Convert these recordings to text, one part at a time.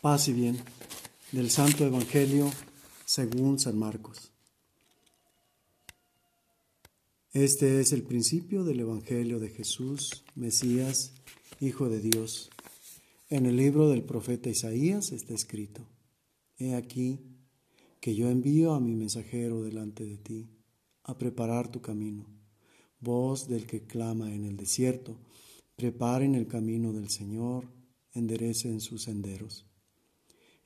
Paz y bien del Santo Evangelio según San Marcos. Este es el principio del Evangelio de Jesús, Mesías, Hijo de Dios. En el libro del profeta Isaías está escrito, He aquí que yo envío a mi mensajero delante de ti, a preparar tu camino. Voz del que clama en el desierto, preparen el camino del Señor, enderecen sus senderos.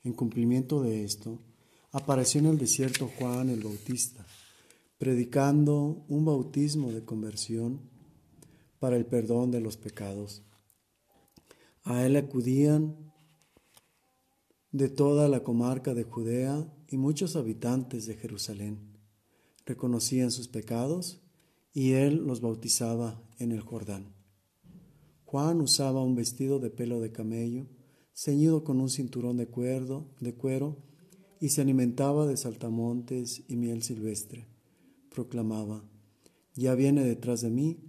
En cumplimiento de esto, apareció en el desierto Juan el Bautista, predicando un bautismo de conversión para el perdón de los pecados. A él acudían de toda la comarca de Judea y muchos habitantes de Jerusalén. Reconocían sus pecados y él los bautizaba en el Jordán. Juan usaba un vestido de pelo de camello, ceñido con un cinturón de, cuerdo, de cuero, y se alimentaba de saltamontes y miel silvestre. Proclamaba, ya viene detrás de mí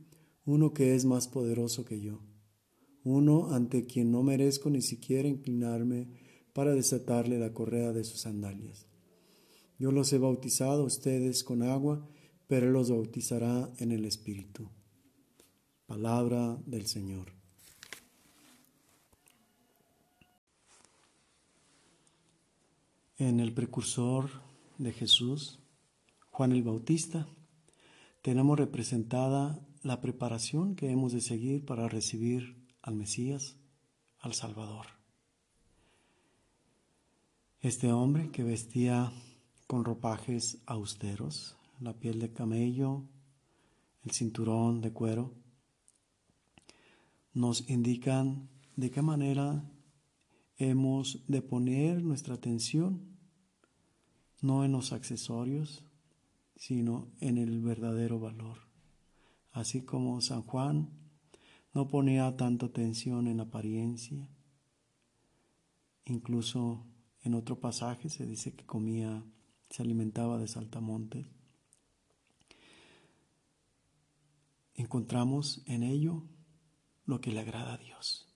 uno que es más poderoso que yo, uno ante quien no merezco ni siquiera inclinarme para desatarle la correa de sus sandalias. Yo los he bautizado a ustedes con agua, pero Él los bautizará en el Espíritu. Palabra del Señor. En el precursor de Jesús, Juan el Bautista, tenemos representada la preparación que hemos de seguir para recibir al Mesías, al Salvador. Este hombre que vestía con ropajes austeros, la piel de camello, el cinturón de cuero, nos indican de qué manera hemos de poner nuestra atención no en los accesorios, sino en el verdadero valor. Así como San Juan no ponía tanta atención en apariencia, incluso en otro pasaje se dice que comía, se alimentaba de saltamontes. Encontramos en ello lo que le agrada a Dios,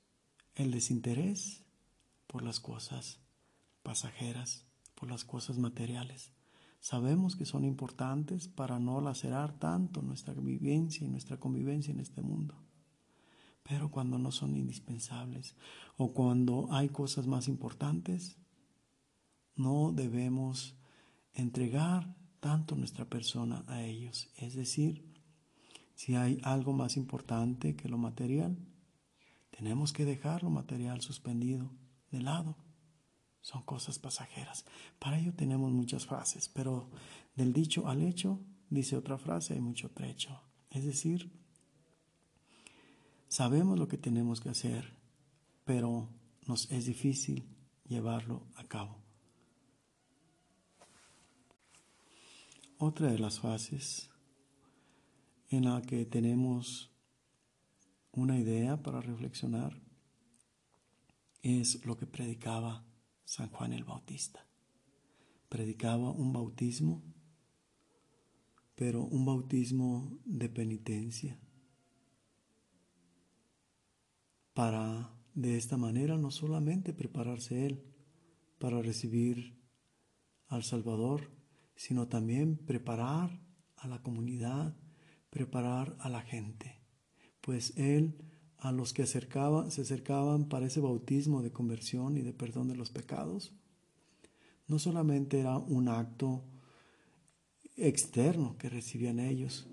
el desinterés por las cosas pasajeras, por las cosas materiales. Sabemos que son importantes para no lacerar tanto nuestra vivencia y nuestra convivencia en este mundo. Pero cuando no son indispensables o cuando hay cosas más importantes, no debemos entregar tanto nuestra persona a ellos. Es decir, si hay algo más importante que lo material, tenemos que dejar lo material suspendido de lado. Son cosas pasajeras. Para ello tenemos muchas frases, pero del dicho al hecho, dice otra frase, hay mucho trecho. Es decir, sabemos lo que tenemos que hacer, pero nos es difícil llevarlo a cabo. Otra de las fases en la que tenemos una idea para reflexionar es lo que predicaba San Juan el Bautista. Predicaba un bautismo, pero un bautismo de penitencia, para de esta manera no solamente prepararse él para recibir al Salvador, sino también preparar a la comunidad, preparar a la gente, pues Él a los que acercaba, se acercaban para ese bautismo de conversión y de perdón de los pecados, no solamente era un acto externo que recibían ellos,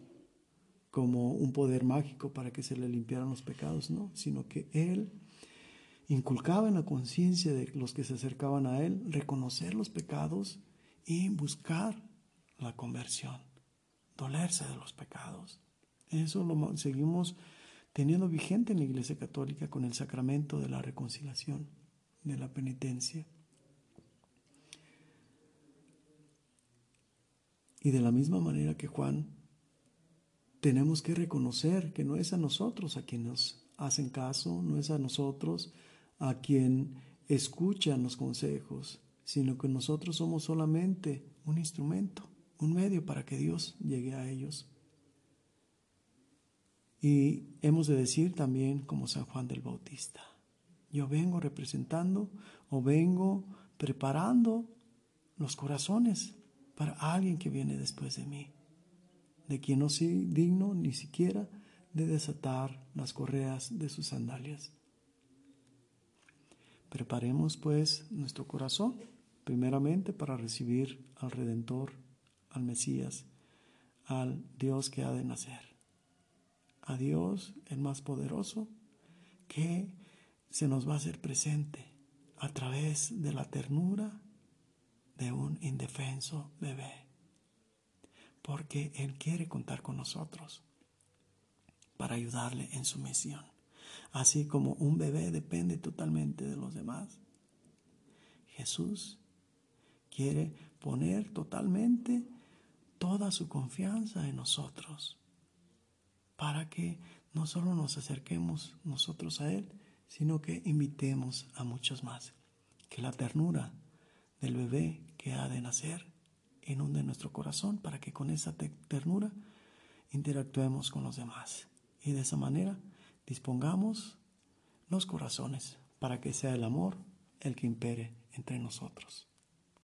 como un poder mágico para que se le limpiaran los pecados, no, sino que Él inculcaba en la conciencia de los que se acercaban a Él reconocer los pecados y buscar la conversión, dolerse de los pecados. Eso lo seguimos teniendo vigente en la Iglesia Católica con el sacramento de la reconciliación, de la penitencia. Y de la misma manera que Juan, tenemos que reconocer que no es a nosotros a quien nos hacen caso, no es a nosotros a quien escuchan los consejos, sino que nosotros somos solamente un instrumento, un medio para que Dios llegue a ellos. Y hemos de decir también como San Juan del Bautista, Yo vengo representando o vengo preparando los corazones para alguien que viene después de mí, de quien no soy digno ni siquiera de desatar las correas de sus sandalias. Preparemos pues nuestro corazón, primeramente para recibir al Redentor, al Mesías, al Dios que ha de nacer, a Dios el más poderoso, que se nos va a hacer presente a través de la ternura de un indefenso bebé, porque Él quiere contar con nosotros para ayudarle en su misión, así como un bebé depende totalmente de los demás. Jesús quiere poner totalmente toda su confianza en nosotros, para que no solo nos acerquemos nosotros a Él, sino que invitemos a muchos más. Que la ternura del bebé que ha de nacer inunde nuestro corazón para que con esa ternura interactuemos con los demás. Y de esa manera dispongamos los corazones para que sea el amor el que impere entre nosotros.